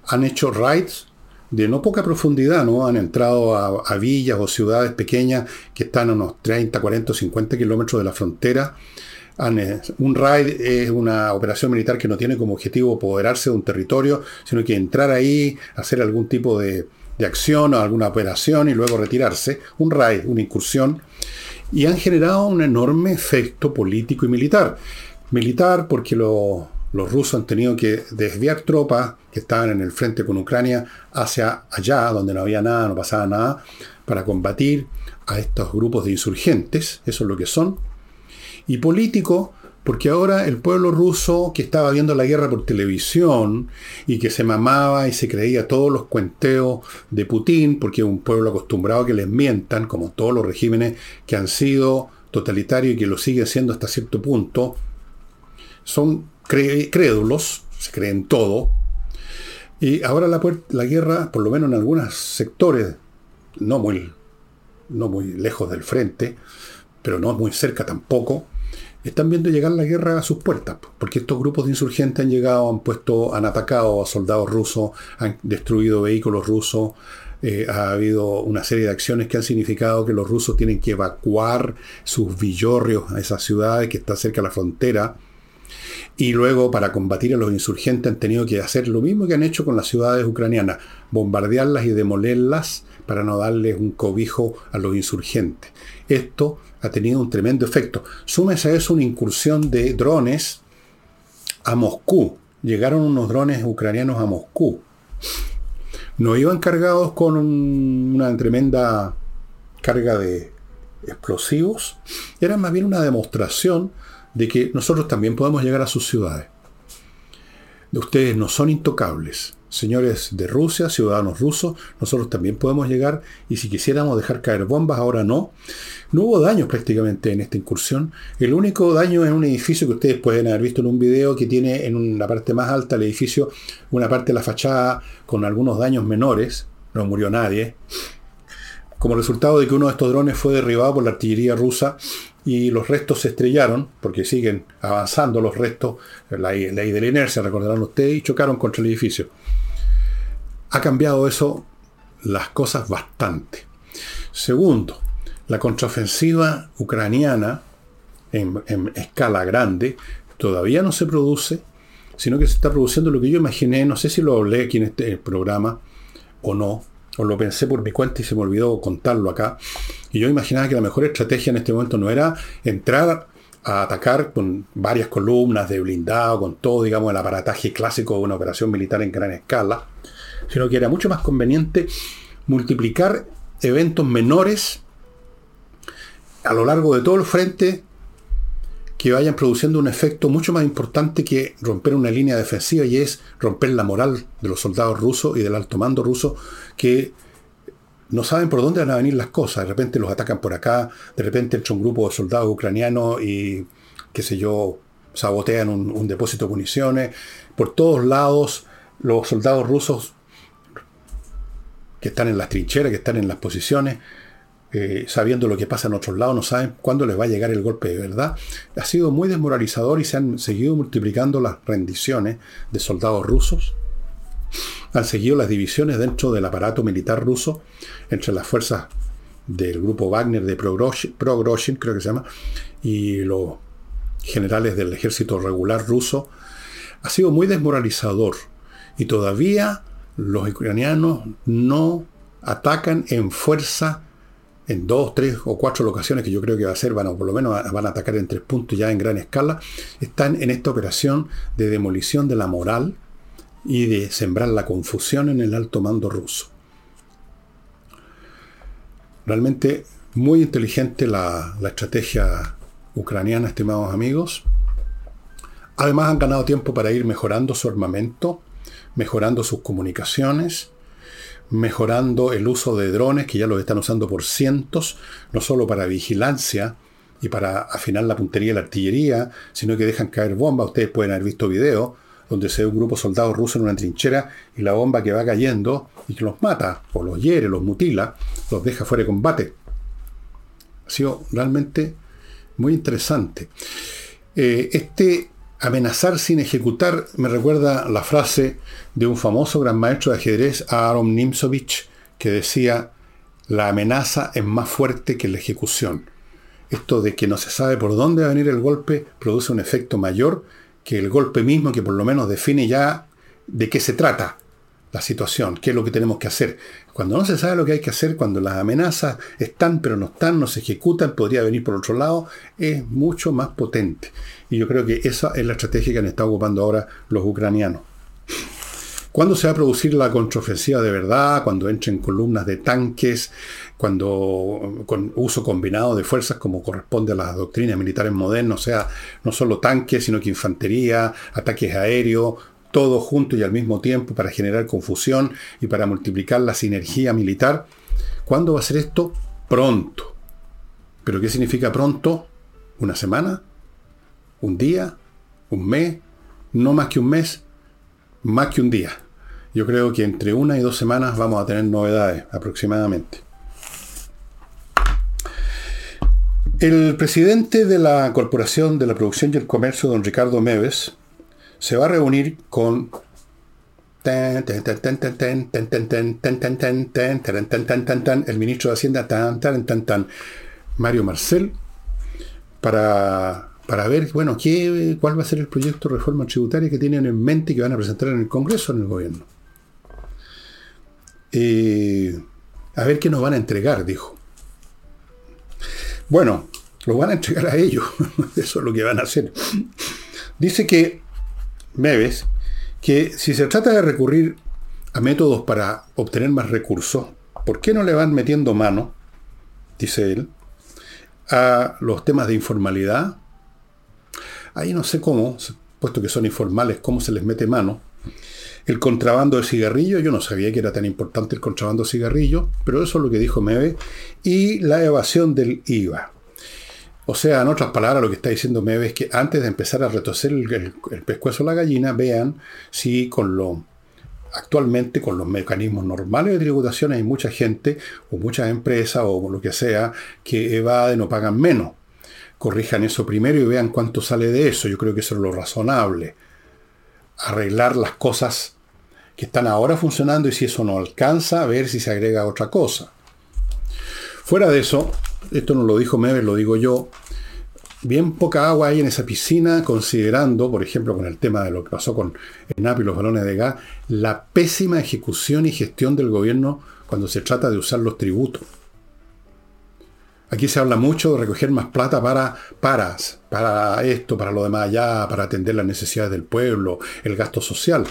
han hecho raids de no poca profundidad, ¿no? Han entrado a, villas o ciudades pequeñas que están a unos 30, 40, 50 kilómetros de la frontera. Eh, un raid es una operación militar que no tiene como objetivo apoderarse de un territorio, sino que entrar ahí, hacer algún tipo de, de acción o alguna operación y luego retirarse. Un raid, una incursión. Y han generado un enorme efecto político y militar militar porque los rusos han tenido que desviar tropas que estaban en el frente con Ucrania hacia allá, donde no había nada, no pasaba nada, para combatir a estos grupos de insurgentes, eso es lo que son. Y político, porque ahora el pueblo ruso que estaba viendo la guerra por televisión y que se mamaba y se creía todos los cuenteos de Putin, porque es un pueblo acostumbrado a que les mientan, como todos los regímenes que han sido totalitarios y que lo siguen siendo hasta cierto punto, son crédulos, se creen todo, y ahora la, guerra, por lo menos en algunos sectores, no muy, no muy lejos del frente, pero no muy cerca tampoco, están viendo llegar la guerra a sus puertas, porque estos grupos de insurgentes han llegado, han puesto, han atacado a soldados rusos, han destruido vehículos rusos, eh, ha habido una serie de acciones que han significado que los rusos tienen que evacuar sus villorrios a esas ciudades que están cerca de la frontera, y luego para combatir a los insurgentes han tenido que hacer lo mismo que han hecho con las ciudades ucranianas, bombardearlas y demolerlas para no darles un cobijo a los insurgentes. Esto ha tenido un tremendo efecto. Súmese a eso una incursión de drones a Moscú. Llegaron unos drones ucranianos a Moscú. No iban cargados con una tremenda carga de explosivos. Era más bien una demostración de que nosotros también podemos llegar a sus ciudades. Ustedes no son intocables. Señores de Rusia, ciudadanos rusos, nosotros también podemos llegar y si quisiéramos dejar caer bombas, ahora no. No hubo daños prácticamente en esta incursión. El único daño es un edificio que ustedes pueden haber visto en un video que tiene en la parte más alta del edificio una parte de la fachada con algunos daños menores. No murió nadie. Como resultado de que uno de estos drones fue derribado por la artillería rusa y los restos se estrellaron, porque siguen avanzando los restos, la ley de la inercia, recordarán ustedes, y chocaron contra el edificio. Ha cambiado eso las cosas bastante. Segundo, la contraofensiva ucraniana en, en, escala grande todavía no se produce, sino que se está produciendo lo que yo imaginé, no sé si lo hablé aquí en este programa o no, o lo pensé por mi cuenta y se me olvidó contarlo acá. Y yo imaginaba que la mejor estrategia en este momento no era entrar a atacar con varias columnas de blindado, con todo, digamos, el aparataje clásico de una operación militar en gran escala, sino que era mucho más conveniente multiplicar eventos menores a lo largo de todo el frente que vayan produciendo un efecto mucho más importante que romper una línea defensiva y es romper la moral de los soldados rusos y del alto mando ruso que no saben por dónde van a venir las cosas. De repente los atacan por acá, de repente entra un grupo de soldados ucranianos y qué sé yo, sabotean un, un depósito de municiones. Por todos lados, los soldados rusos que están en las trincheras, que están en las posiciones, eh, sabiendo lo que pasa en otros lados, no saben cuándo les va a llegar el golpe de verdad. Ha sido muy desmoralizador y se han seguido multiplicando las rendiciones de soldados rusos. Han seguido las divisiones dentro del aparato militar ruso entre las fuerzas del grupo Wagner de Progroshin, creo que se llama, y los generales del ejército regular ruso. Ha sido muy desmoralizador y todavía los ucranianos no atacan en fuerza en dos, tres o cuatro locaciones que yo creo que va a ser, van por lo menos van a atacar en tres puntos ya en gran escala, están en esta operación de demolición de la moral y de sembrar la confusión en el alto mando ruso. Realmente muy inteligente la, la estrategia ucraniana, estimados amigos. Además han ganado tiempo para ir mejorando su armamento, mejorando sus comunicaciones, mejorando el uso de drones, que ya los están usando por cientos, no solo para vigilancia y para afinar la puntería de la artillería, sino que dejan caer bombas. Ustedes pueden haber visto videos donde se ve un grupo de soldados rusos en una trinchera y la bomba que va cayendo y que los mata, o los hiere, los mutila, los deja fuera de combate. Ha sido realmente muy interesante. Eh, este Amenazar sin ejecutar me recuerda la frase de un famoso gran maestro de ajedrez, Aaron Nimzovich, que decía, la amenaza es más fuerte que la ejecución. Esto de que no se sabe por dónde va a venir el golpe produce un efecto mayor que el golpe mismo que por lo menos define ya de qué se trata la situación, qué es lo que tenemos que hacer. Cuando no se sabe lo que hay que hacer, cuando las amenazas están pero no están, no se ejecutan, podría venir por otro lado, es mucho más potente. Y yo creo que esa es la estrategia que han estado ocupando ahora los ucranianos. ¿Cuándo se va a producir la contraofensiva de verdad? Cuando entren columnas de tanques, cuando con uso combinado de fuerzas como corresponde a las doctrinas militares modernas, o sea, no solo tanques, sino que infantería, ataques aéreos, todo junto y al mismo tiempo para generar confusión y para multiplicar la sinergia militar. ¿Cuándo va a ser esto? Pronto. ¿Pero qué significa pronto? ¿Una semana? ¿Un día? ¿Un mes? No más que un mes, más que un día. Yo creo que entre una y dos semanas vamos a tener novedades aproximadamente. El presidente de la Corporación de la Producción y el Comercio, don Ricardo Meves, se va a reunir con el ministro de Hacienda, Mario Marcel, para, para ver, bueno, qué, cuál va a ser el proyecto de reforma tributaria que tienen en mente y que van a presentar en el Congreso, en el gobierno. a ver qué nos van a entregar, dijo. Bueno, lo van a entregar a ellos. Eso es lo que van a hacer. Dice que Meves que si se trata de recurrir a métodos para obtener más recursos, ¿por qué no le van metiendo mano, dice él, a los temas de informalidad? Ahí no sé cómo, puesto que son informales, cómo se les mete mano. El contrabando de cigarrillos, yo no sabía que era tan importante el contrabando de cigarrillos, pero eso es lo que dijo Meve. Y la evasión del IVA. O sea, en otras palabras, lo que está diciendo Meve es que antes de empezar a retorcer el, pescuezo a la gallina, vean si con lo actualmente con los mecanismos normales de tributación hay mucha gente o muchas empresas o lo que sea que evaden o pagan menos. Corrijan eso primero y vean cuánto sale de eso. Yo creo que eso es lo razonable. Arreglar las cosas que están ahora funcionando y si eso no alcanza, a ver si se agrega otra cosa. Fuera de eso, esto no lo dijo Mever, lo digo yo, bien poca agua hay en esa piscina, considerando, por ejemplo, con el tema de lo que pasó con ENAP y los balones de gas, la pésima ejecución y gestión del gobierno cuando se trata de usar los tributos. Aquí se habla mucho de recoger más plata para, para, para esto, para lo demás allá, para atender las necesidades del pueblo, el gasto social.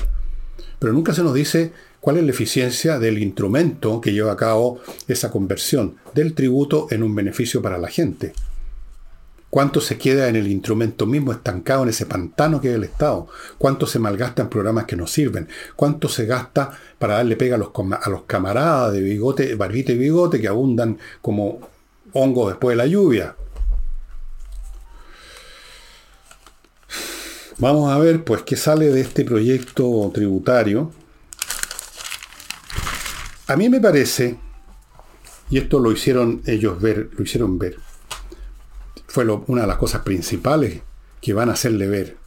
Pero nunca se nos dice cuál es la eficiencia del instrumento que lleva a cabo esa conversión del tributo en un beneficio para la gente. ¿Cuánto se queda en el instrumento mismo estancado en ese pantano que es el Estado? ¿Cuánto se malgasta en programas que no sirven? ¿Cuánto se gasta para darle pega a los, camaradas de bigote, barbita y bigote que abundan como hongos después de la lluvia? Vamos a ver, pues, qué sale de este proyecto tributario. A mí me parece, y esto lo hicieron ellos ver, lo hicieron ver, fue una de las cosas principales que van a hacerle ver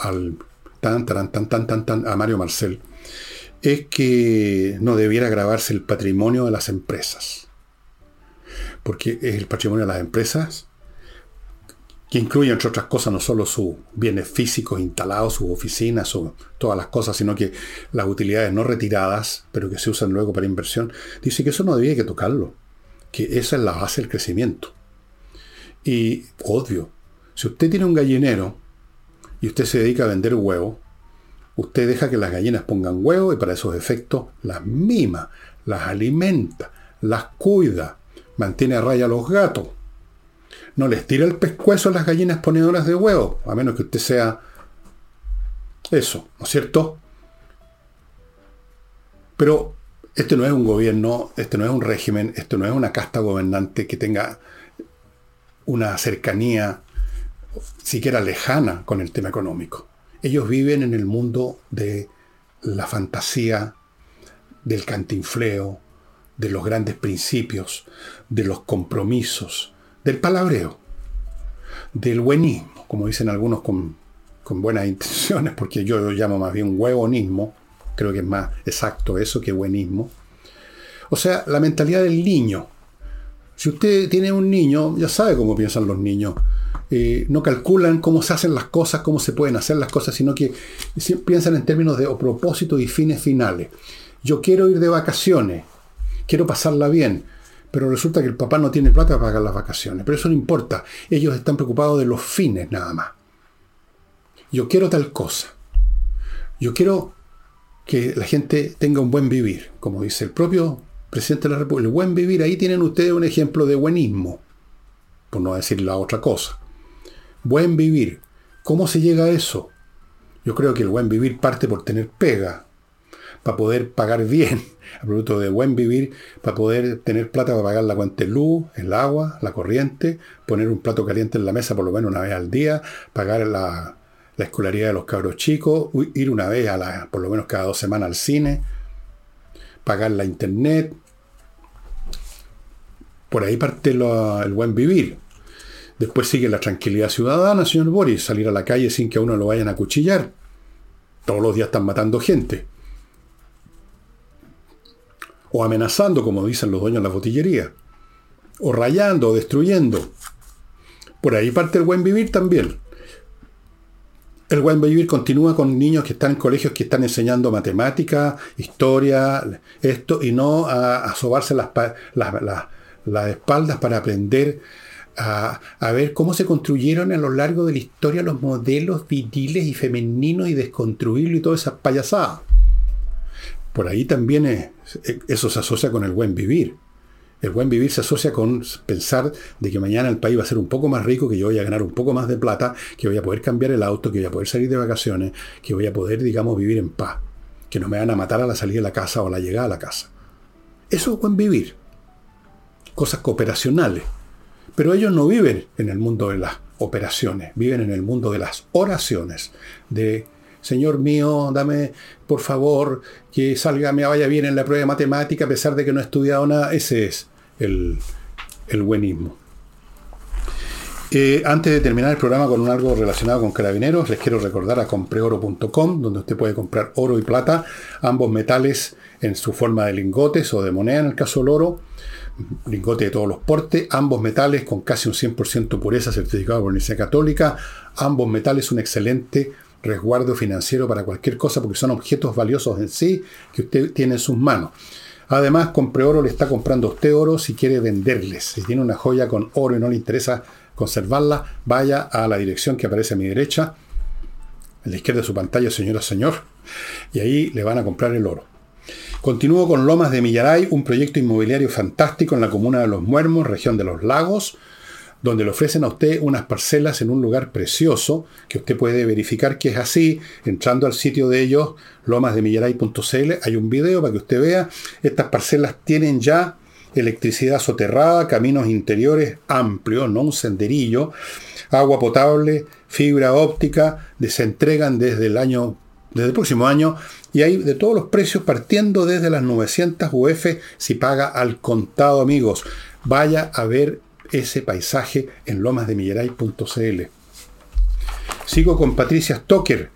al tan, tan, tan, tan, tan, tan, a Mario Marcel, es que no debiera grabarse el patrimonio de las empresas. Porque es el patrimonio de las empresas que incluye, entre otras cosas, no solo sus bienes físicos instalados, sus oficinas, o todas las cosas, sino que las utilidades no retiradas, pero que se usan luego para inversión, dice que eso no debía que tocarlo, que esa es la base del crecimiento. Y, obvio, si usted tiene un gallinero y usted se dedica a vender huevos, usted deja que las gallinas pongan huevos y para esos efectos las mima, las alimenta, las cuida, mantiene a raya a los gatos. No les tira el pescuezo a las gallinas ponedoras de huevos, a menos que usted sea eso, ¿no es cierto? Pero este no es un gobierno, este no es un régimen, esto no es una casta gobernante que tenga una cercanía siquiera lejana con el tema económico. Ellos viven en el mundo de la fantasía, del cantinfleo, de los grandes principios, de los compromisos, del palabreo, del buenismo, como dicen algunos con, buenas intenciones, porque yo lo llamo más bien huevonismo, creo que es más exacto eso que buenismo. O sea, la mentalidad del niño. Si usted tiene un niño, ya sabe cómo piensan los niños. Eh, no calculan cómo se hacen las cosas, cómo se pueden hacer las cosas, sino que piensan en términos de propósito y fines finales. Yo quiero ir de vacaciones, quiero pasarla bien, pero resulta que el papá no tiene plata para pagar las vacaciones. Pero eso no importa, ellos están preocupados de los fines nada más. Yo quiero tal cosa. Yo quiero que la gente tenga un buen vivir, como dice el propio presidente de la República. El buen vivir, ahí tienen ustedes un ejemplo de buenismo, por no decir la otra cosa. Buen vivir. ¿Cómo se llega a eso? Yo creo que el buen vivir parte por tener pega, para poder pagar bien, a producto de buen vivir, para poder tener plata para pagar la cuenta de luz, el agua, la corriente, poner un plato caliente en la mesa por lo menos una vez al día, pagar la, escolaridad de los cabros chicos, ir una vez a la, por lo menos cada dos semanas al cine, pagar la internet. Por ahí parte el buen vivir. Después sigue la tranquilidad ciudadana, señor Boris, salir a la calle sin que a uno lo vayan a cuchillar. Todos los días están matando gente. O amenazando, como dicen los dueños de la botillería. O rayando, o destruyendo. Por ahí parte el buen vivir también. El buen vivir continúa con niños que están en colegios que están enseñando matemática, historia, esto, y no a, sobarse las, las espaldas para aprender a, ver cómo se construyeron a lo largo de la historia los modelos viriles y femeninos y desconstruirlo y todas esas payasadas. Por ahí también eso se asocia con el buen vivir. El buen vivir se asocia con pensar de que mañana el país va a ser un poco más rico, que yo voy a ganar un poco más de plata, que voy a poder cambiar el auto, que voy a poder salir de vacaciones, que voy a poder, digamos, vivir en paz, que no me van a matar a la salida de la casa o a la llegada a la casa. Eso es buen vivir. Cosas cooperacionales. Pero ellos no viven en el mundo de las operaciones, viven en el mundo de las oraciones, de Señor mío, dame por favor que salga, me vaya bien en la prueba de matemática a pesar de que no he estudiado nada. Ese es el, buenismo. Eh, antes de terminar el programa con algo relacionado con carabineros, les quiero recordar a compreoro.com, donde usted puede comprar oro y plata, ambos metales en su forma de lingotes o de moneda en el caso del oro lingote de todos los portes, ambos metales con casi un 100% pureza certificado por la Universidad Católica, ambos metales un excelente resguardo financiero para cualquier cosa porque son objetos valiosos en sí que usted tiene en sus manos. Además, compre oro, le está comprando usted oro si quiere venderles. Si tiene una joya con oro y no le interesa conservarla, vaya a la dirección que aparece a mi derecha, a la izquierda de su pantalla, señora, señor, y ahí le van a comprar el oro. Continúo con Lomas de Millaray, un proyecto inmobiliario fantástico en la comuna de Los Muermos, región de los lagos, donde le ofrecen a usted unas parcelas en un lugar precioso, que usted puede verificar que es así, entrando al sitio de ellos, lomasdemillaray.cl, hay un video para que usted vea, estas parcelas tienen ya electricidad soterrada, caminos interiores amplios, no un senderillo, agua potable, fibra óptica, se entregan desde el año, desde el próximo año, y hay de todos los precios partiendo desde las 900 UF si paga al contado, amigos. Vaya a ver ese paisaje en lomasdemilleray.cl. Sigo con Patricia Stoker.com,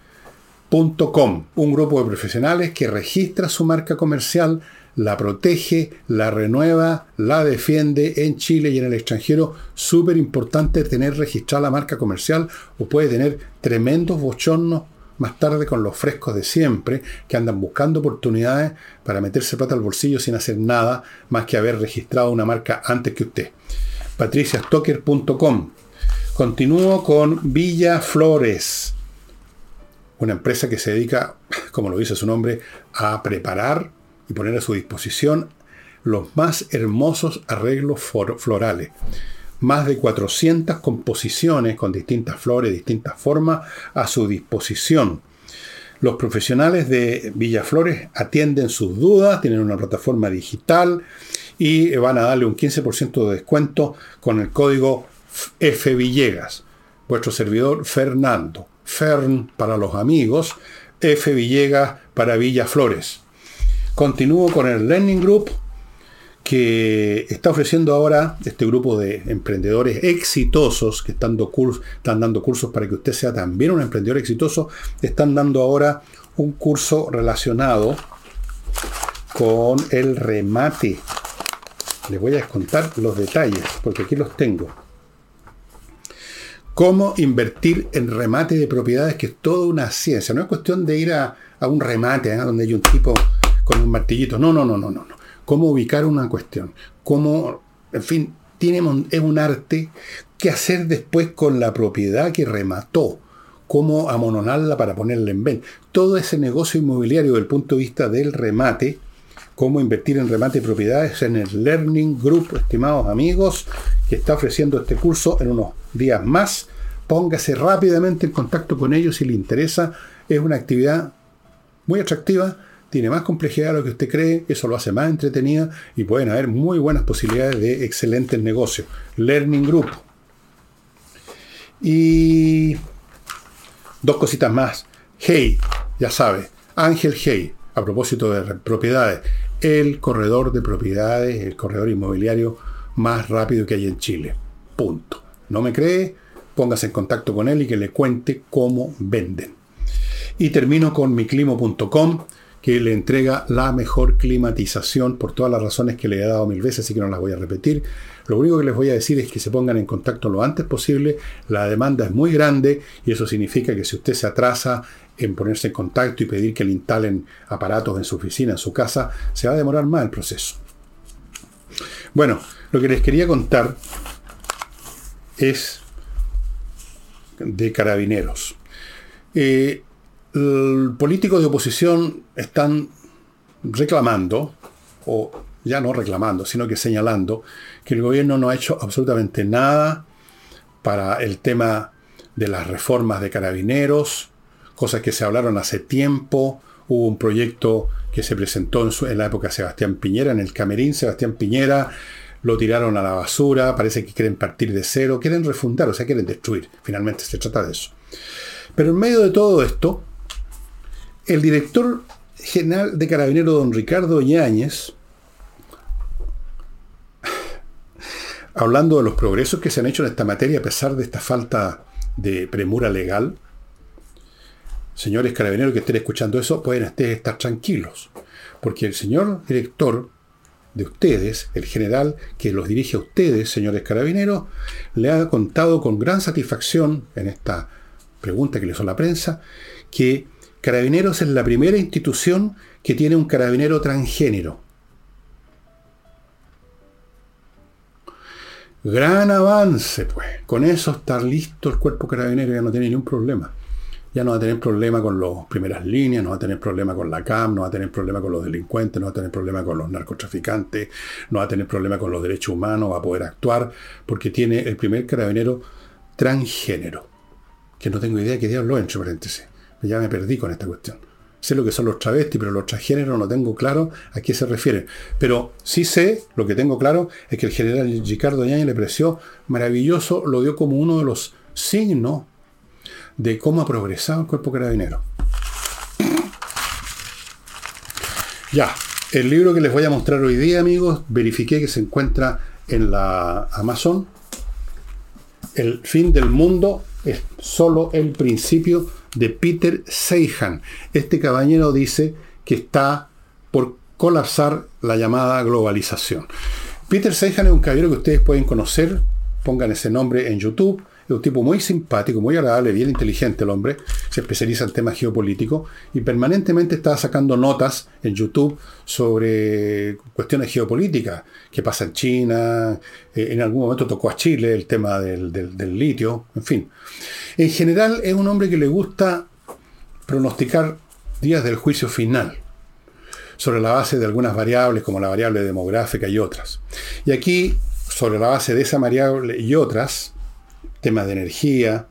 un grupo de profesionales que registra su marca comercial la protege, la renueva, la defiende en Chile y en el extranjero. Súper importante tener registrada la marca comercial o puede tener tremendos bochornos más tarde con los frescos de siempre que andan buscando oportunidades para meterse plata al bolsillo sin hacer nada más que haber registrado una marca antes que usted. patriciastocker.com Continúo con Villa Flores, una empresa que se dedica, como lo dice su nombre, a preparar y poner a su disposición los más hermosos arreglos florales. Más de 400 composiciones con distintas flores, distintas formas a su disposición. Los profesionales de Villaflores atienden sus dudas, tienen una plataforma digital y van a darle un 15% de descuento con el código F Villegas. Vuestro servidor Fernando. Fern para los amigos, F Villegas para Villaflores. Continúo con el Learning Group, que está ofreciendo ahora este grupo de emprendedores exitosos que están dando, cursos, están dando cursos para que usted sea también un emprendedor exitoso. Están dando ahora un curso relacionado con el remate. Les voy a descontar los detalles, porque aquí los tengo. Cómo invertir en remate de propiedades, que es toda una ciencia. No es cuestión de ir a, un remate, ¿eh? donde hay un tipo con un martillito. No, no, no, no, no. Cómo ubicar una cuestión. Cómo, en fin, tiene, es un arte. ¿Qué hacer después con la propiedad que remató? Cómo amononarla para ponerla en venta. Todo ese negocio inmobiliario desde el punto de vista del remate, cómo invertir en remate de propiedades en el Learning Group, estimados amigos, que está ofreciendo este curso en unos días más. Póngase rápidamente en contacto con ellos si le interesa. Es una actividad muy atractiva tiene más complejidad de lo que usted cree, eso lo hace más entretenida y pueden haber muy buenas posibilidades de excelentes negocios. Learning Group. Y dos cositas más. Hey, ya sabe, Ángel Hey, a propósito de propiedades, el corredor de propiedades, el corredor inmobiliario más rápido que hay en Chile. Punto. ¿No me cree? Póngase en contacto con él y que le cuente cómo venden. Y termino con miclimo.com que le entrega la mejor climatización por todas las razones que le he dado mil veces, así que no las voy a repetir. Lo único que les voy a decir es que se pongan en contacto lo antes posible. La demanda es muy grande y eso significa que si usted se atrasa en ponerse en contacto y pedir que le instalen aparatos en su oficina, en su casa, se va a demorar más el proceso. Bueno, lo que les quería contar es de carabineros. Eh, políticos de oposición están reclamando, o ya no reclamando, sino que señalando, que el gobierno no ha hecho absolutamente nada para el tema de las reformas de carabineros, cosas que se hablaron hace tiempo. Hubo un proyecto que se presentó en, la época de Sebastián Piñera, en el Camerín, Sebastián Piñera, lo tiraron a la basura, parece que quieren partir de cero, quieren refundar, o sea, quieren destruir. Finalmente se trata de eso. Pero en medio de todo esto, el director general de Carabinero, don Ricardo Yáñez, hablando de los progresos que se han hecho en esta materia a pesar de esta falta de premura legal, señores carabineros que estén escuchando eso, pueden estar tranquilos, porque el señor director de ustedes, el general que los dirige a ustedes, señores carabineros, le ha contado con gran satisfacción en esta pregunta que le hizo la prensa, que Carabineros es la primera institución que tiene un carabinero transgénero. Gran avance, pues. Con eso está listo el cuerpo carabinero, ya no tiene ningún problema. Ya no va a tener problema con las primeras líneas, no va a tener problema con la CAM, no va a tener problema con los delincuentes, no va a tener problema con los narcotraficantes, no va a tener problema con los derechos humanos, va a poder actuar, porque tiene el primer carabinero transgénero. Que no tengo idea qué diablo entre paréntesis ya me perdí con esta cuestión. Sé lo que son los travestis, pero los transgéneros no tengo claro a qué se refieren. Pero sí sé, lo que tengo claro, es que el general Ricardo Yáñez le pareció maravilloso, lo dio como uno de los signos de cómo ha progresado el cuerpo carabinero. Ya, el libro que les voy a mostrar hoy día, amigos, verifiqué que se encuentra en la Amazon. El fin del mundo es solo el principio de Peter Seihan. Este caballero dice que está por colapsar la llamada globalización. Peter Seihan es un caballero que ustedes pueden conocer, pongan ese nombre en YouTube es un tipo muy simpático, muy agradable, bien inteligente el hombre. Se especializa en temas geopolíticos y permanentemente está sacando notas en YouTube sobre cuestiones geopolíticas. ¿Qué pasa en China? Eh, en algún momento tocó a Chile el tema del, del litio. En fin. En general es un hombre que le gusta pronosticar días del juicio final sobre la base de algunas variables como la variable demográfica y otras. Y aquí, sobre la base de esa variable y otras, tema de energía,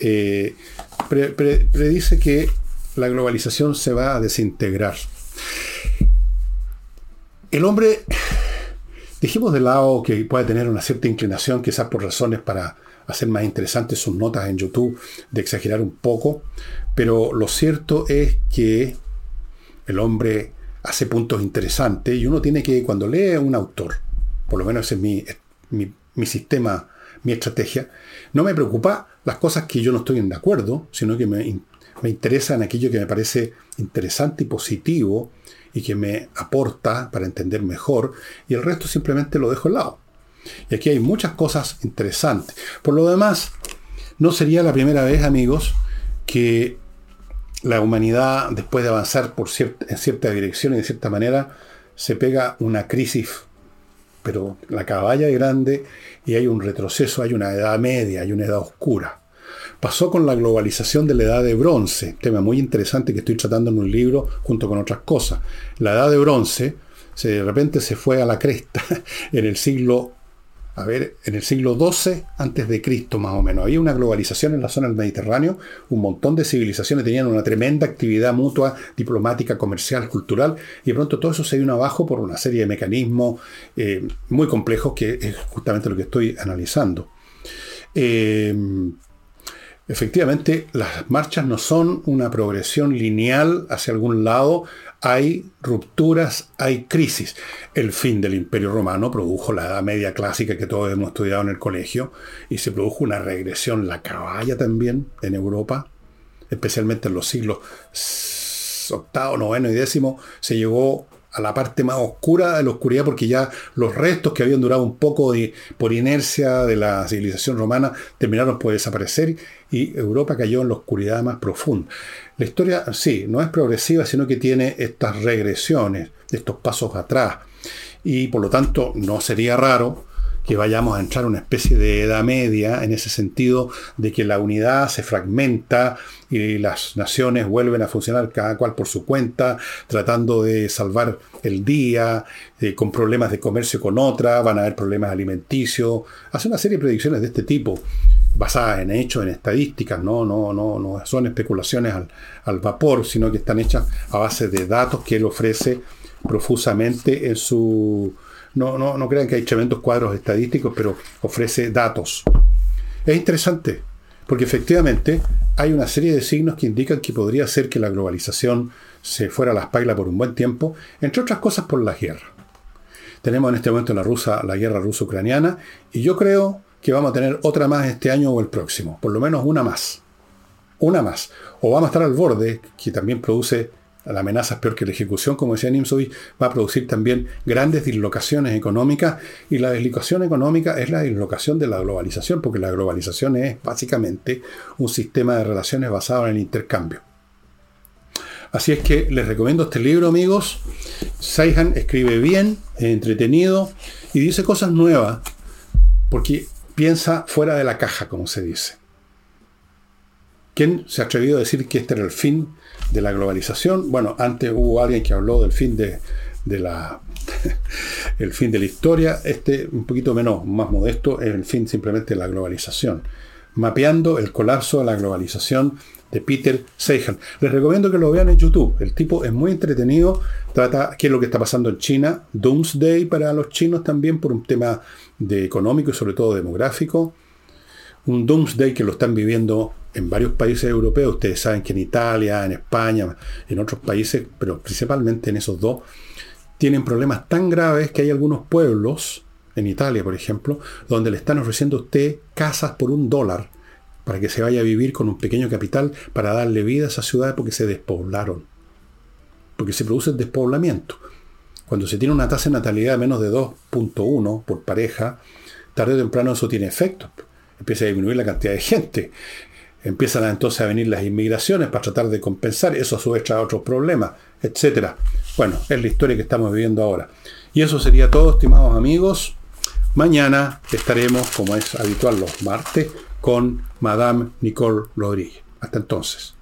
eh, predice que la globalización se va a desintegrar. El hombre, dijimos de lado que puede tener una cierta inclinación, quizás por razones para hacer más interesantes sus notas en YouTube, de exagerar un poco, pero lo cierto es que el hombre hace puntos interesantes y uno tiene que, cuando lee a un autor, por lo menos ese es mi, mi, mi sistema mi estrategia, no me preocupa las cosas que yo no estoy en de acuerdo, sino que me, me interesa en aquello que me parece interesante y positivo y que me aporta para entender mejor, y el resto simplemente lo dejo al lado. Y aquí hay muchas cosas interesantes. Por lo demás, no sería la primera vez, amigos, que la humanidad, después de avanzar por en cierta dirección y de cierta manera, se pega una crisis pero la caballa es grande y hay un retroceso, hay una edad media, hay una edad oscura. Pasó con la globalización de la edad de bronce, tema muy interesante que estoy tratando en un libro junto con otras cosas. La edad de bronce se, de repente se fue a la cresta en el siglo a ver, en el siglo XII antes de Cristo más o menos. Había una globalización en la zona del Mediterráneo, un montón de civilizaciones tenían una tremenda actividad mutua, diplomática, comercial, cultural, y de pronto todo eso se vino abajo por una serie de mecanismos eh, muy complejos que es justamente lo que estoy analizando. Eh, efectivamente, las marchas no son una progresión lineal hacia algún lado, hay rupturas, hay crisis. El fin del Imperio Romano produjo la Edad Media clásica que todos hemos estudiado en el colegio y se produjo una regresión, la caballa también en Europa, especialmente en los siglos octavo, noveno y décimo, se llegó a la parte más oscura de la oscuridad porque ya los restos que habían durado un poco por inercia de la civilización romana terminaron por desaparecer y Europa cayó en la oscuridad más profunda. La historia, sí, no es progresiva, sino que tiene estas regresiones, estos pasos atrás. Y por lo tanto, no sería raro que vayamos a entrar a una especie de edad media en ese sentido de que la unidad se fragmenta y las naciones vuelven a funcionar cada cual por su cuenta, tratando de salvar el día, eh, con problemas de comercio con otra, van a haber problemas alimenticios, hace una serie de predicciones de este tipo basadas en hechos, en estadísticas, no, no, no, no son especulaciones al, vapor, sino que están hechas a base de datos que él ofrece profusamente en su... No, no, no crean que hay tremendos cuadros estadísticos, pero ofrece datos. Es interesante, porque efectivamente hay una serie de signos que indican que podría ser que la globalización se fuera a la espalda por un buen tiempo, entre otras cosas por la guerra. Tenemos en este momento en la, rusa, la guerra ruso-ucraniana, y yo creo que vamos a tener otra más este año o el próximo, por lo menos una más. Una más. O vamos a estar al borde, que también produce, la amenaza es peor que la ejecución, como decía Nimsovic, va a producir también grandes dislocaciones económicas, y la dislocación económica es la dislocación de la globalización, porque la globalización es básicamente un sistema de relaciones basado en el intercambio. Así es que les recomiendo este libro, amigos. Saihan escribe bien, es entretenido y dice cosas nuevas, porque piensa fuera de la caja, como se dice. ¿Quién se ha atrevido a decir que este era el fin de la globalización? Bueno, antes hubo alguien que habló del fin de, la el fin de la historia. Este, un poquito menos, más modesto, es el fin simplemente de la globalización. Mapeando el colapso de la globalización de Peter Seihan. Les recomiendo que lo vean en YouTube. El tipo es muy entretenido. Trata qué es lo que está pasando en China. Doomsday para los chinos también por un tema de económico y sobre todo demográfico. Un Doomsday que lo están viviendo en varios países europeos. Ustedes saben que en Italia, en España, en otros países, pero principalmente en esos dos, tienen problemas tan graves que hay algunos pueblos, en Italia por ejemplo, donde le están ofreciendo a usted casas por un dólar para que se vaya a vivir con un pequeño capital para darle vida a esa ciudad porque se despoblaron. Porque se produce el despoblamiento. Cuando se tiene una tasa de natalidad de menos de 2.1 por pareja, tarde o temprano eso tiene efecto. Empieza a disminuir la cantidad de gente. Empiezan entonces a venir las inmigraciones para tratar de compensar. Eso a su vez trae otros problemas, etc. Bueno, es la historia que estamos viviendo ahora. Y eso sería todo, estimados amigos. Mañana estaremos, como es habitual los martes, con Madame Nicole Rodríguez. Hasta entonces.